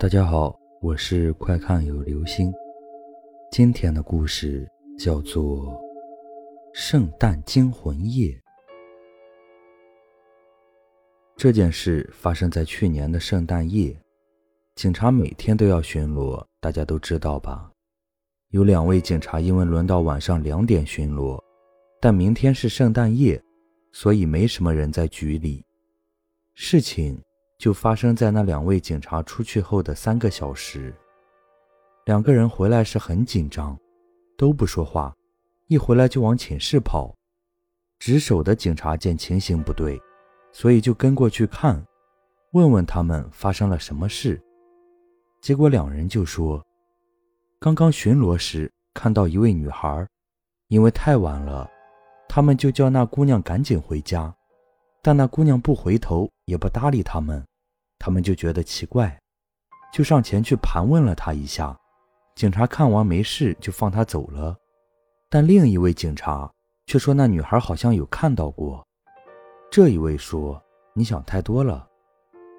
大家好，我是快看有流星。今天的故事叫做《圣诞惊魂夜》。这件事发生在去年的圣诞夜，警察每天都要巡逻，大家都知道吧？有两位警察因为轮到晚上两点巡逻，但明天是圣诞夜，所以没什么人在局里。事情。就发生在那两位警察出去后的三个小时。两个人回来时很紧张，都不说话，一回来就往寝室跑。值守的警察见情形不对，所以就跟过去看，问问他们发生了什么事。结果两人就说，刚刚巡逻时看到一位女孩，因为太晚了，他们就叫那姑娘赶紧回家，但那姑娘不回头，也不搭理他们。他们就觉得奇怪，就上前去盘问了她一下。警察看完没事，就放她走了。但另一位警察却说那女孩好像有看到过。这一位说：“你想太多了。”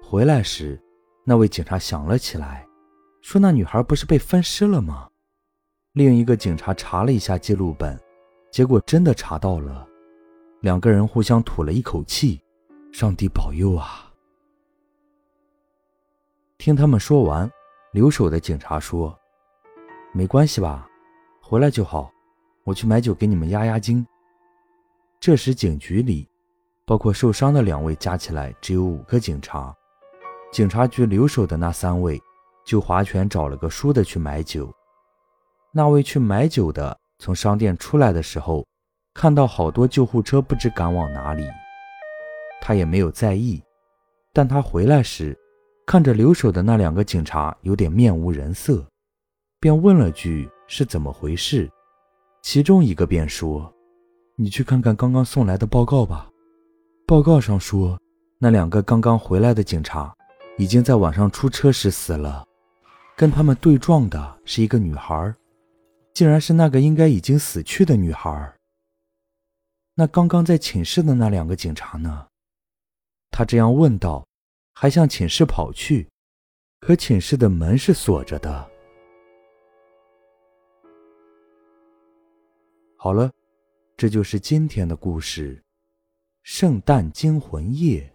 回来时，那位警察想了起来，说：“那女孩不是被分尸了吗？”另一个警察查了一下记录本，结果真的查到了。两个人互相吐了一口气：“上帝保佑啊！”听他们说完，留守的警察说：“没关系吧，回来就好。我去买酒给你们压压惊。”这时警局里，包括受伤的两位加起来只有五个警察。警察局留守的那三位就划拳找了个输的去买酒。那位去买酒的从商店出来的时候，看到好多救护车，不知赶往哪里，他也没有在意。但他回来时，看着留守的那两个警察有点面无人色，便问了句：“是怎么回事？”其中一个便说：“你去看看刚刚送来的报告吧。报告上说，那两个刚刚回来的警察已经在晚上出车时死了，跟他们对撞的是一个女孩，竟然是那个应该已经死去的女孩。那刚刚在寝室的那两个警察呢？”他这样问道。还向寝室跑去，可寝室的门是锁着的。好了，这就是今天的故事，《圣诞惊魂夜》。